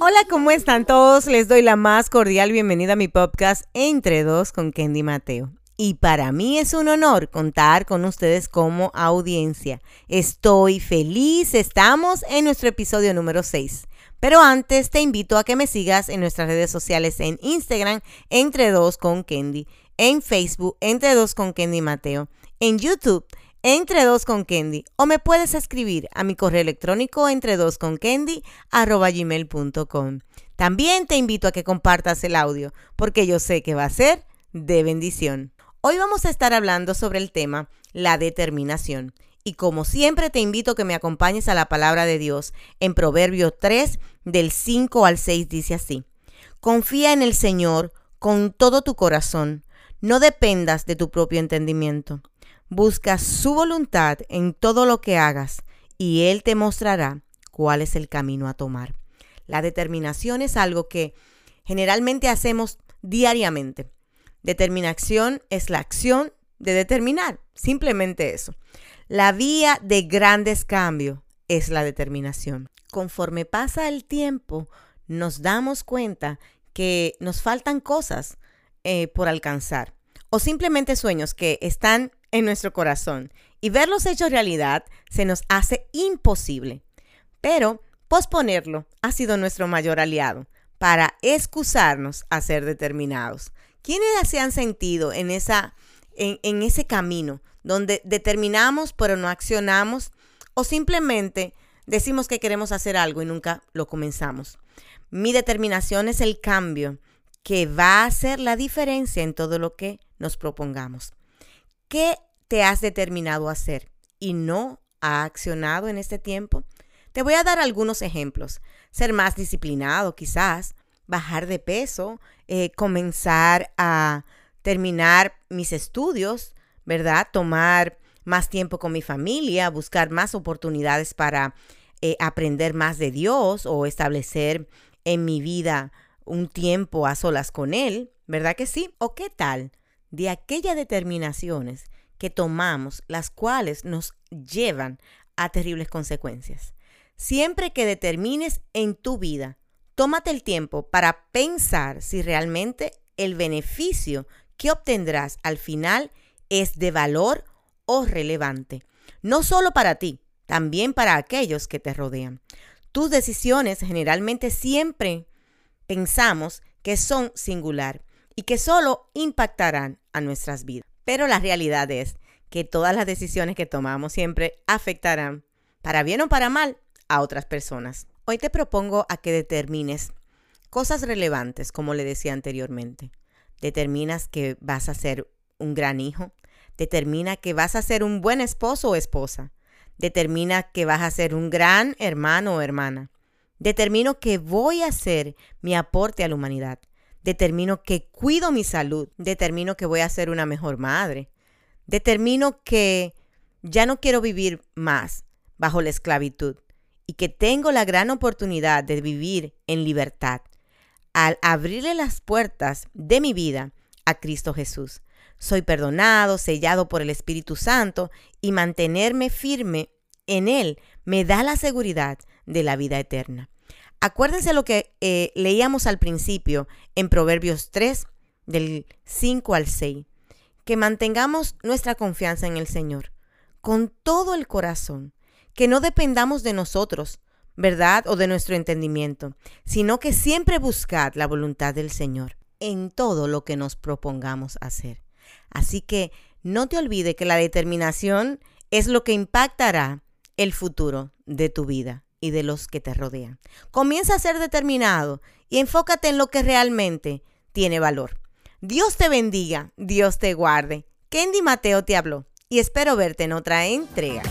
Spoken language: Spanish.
Hola, ¿cómo están todos? Les doy la más cordial bienvenida a mi podcast Entre dos con Kendy Mateo. Y para mí es un honor contar con ustedes como audiencia. Estoy feliz, estamos en nuestro episodio número 6. Pero antes te invito a que me sigas en nuestras redes sociales en Instagram, Entre dos con Kendy, en Facebook, Entre dos con Kendy Mateo, en YouTube, entre dos con Candy o me puedes escribir a mi correo electrónico entre dos con Candy gmail.com. También te invito a que compartas el audio porque yo sé que va a ser de bendición. Hoy vamos a estar hablando sobre el tema la determinación. Y como siempre te invito a que me acompañes a la palabra de Dios en Proverbios 3 del 5 al 6 dice así. Confía en el Señor con todo tu corazón. No dependas de tu propio entendimiento. Busca su voluntad en todo lo que hagas y Él te mostrará cuál es el camino a tomar. La determinación es algo que generalmente hacemos diariamente. Determinación es la acción de determinar, simplemente eso. La vía de grandes cambios es la determinación. Conforme pasa el tiempo, nos damos cuenta que nos faltan cosas eh, por alcanzar o simplemente sueños que están en nuestro corazón y verlos hechos realidad se nos hace imposible. Pero posponerlo ha sido nuestro mayor aliado para excusarnos a ser determinados. ¿Quiénes se han sentido en, esa, en, en ese camino donde determinamos pero no accionamos o simplemente decimos que queremos hacer algo y nunca lo comenzamos? Mi determinación es el cambio que va a hacer la diferencia en todo lo que nos propongamos. ¿Qué te has determinado a hacer y no ha accionado en este tiempo? Te voy a dar algunos ejemplos. Ser más disciplinado quizás, bajar de peso, eh, comenzar a terminar mis estudios, ¿verdad? Tomar más tiempo con mi familia, buscar más oportunidades para eh, aprender más de Dios o establecer en mi vida un tiempo a solas con Él, ¿verdad que sí? ¿O qué tal de aquellas determinaciones que tomamos, las cuales nos llevan a terribles consecuencias. Siempre que determines en tu vida, tómate el tiempo para pensar si realmente el beneficio que obtendrás al final es de valor o relevante. No solo para ti, también para aquellos que te rodean. Tus decisiones generalmente siempre pensamos que son singular y que solo impactarán a nuestras vidas. Pero la realidad es que todas las decisiones que tomamos siempre afectarán, para bien o para mal, a otras personas. Hoy te propongo a que determines cosas relevantes, como le decía anteriormente. Determinas que vas a ser un gran hijo. Determina que vas a ser un buen esposo o esposa. Determina que vas a ser un gran hermano o hermana. Determino que voy a ser mi aporte a la humanidad determino que cuido mi salud, determino que voy a ser una mejor madre, determino que ya no quiero vivir más bajo la esclavitud y que tengo la gran oportunidad de vivir en libertad al abrirle las puertas de mi vida a Cristo Jesús. Soy perdonado, sellado por el Espíritu Santo y mantenerme firme en Él me da la seguridad de la vida eterna. Acuérdense lo que eh, leíamos al principio en Proverbios 3, del 5 al 6, que mantengamos nuestra confianza en el Señor con todo el corazón, que no dependamos de nosotros, ¿verdad? O de nuestro entendimiento, sino que siempre buscad la voluntad del Señor en todo lo que nos propongamos hacer. Así que no te olvides que la determinación es lo que impactará el futuro de tu vida y de los que te rodean. Comienza a ser determinado y enfócate en lo que realmente tiene valor. Dios te bendiga, Dios te guarde. Kendi Mateo te habló y espero verte en otra entrega.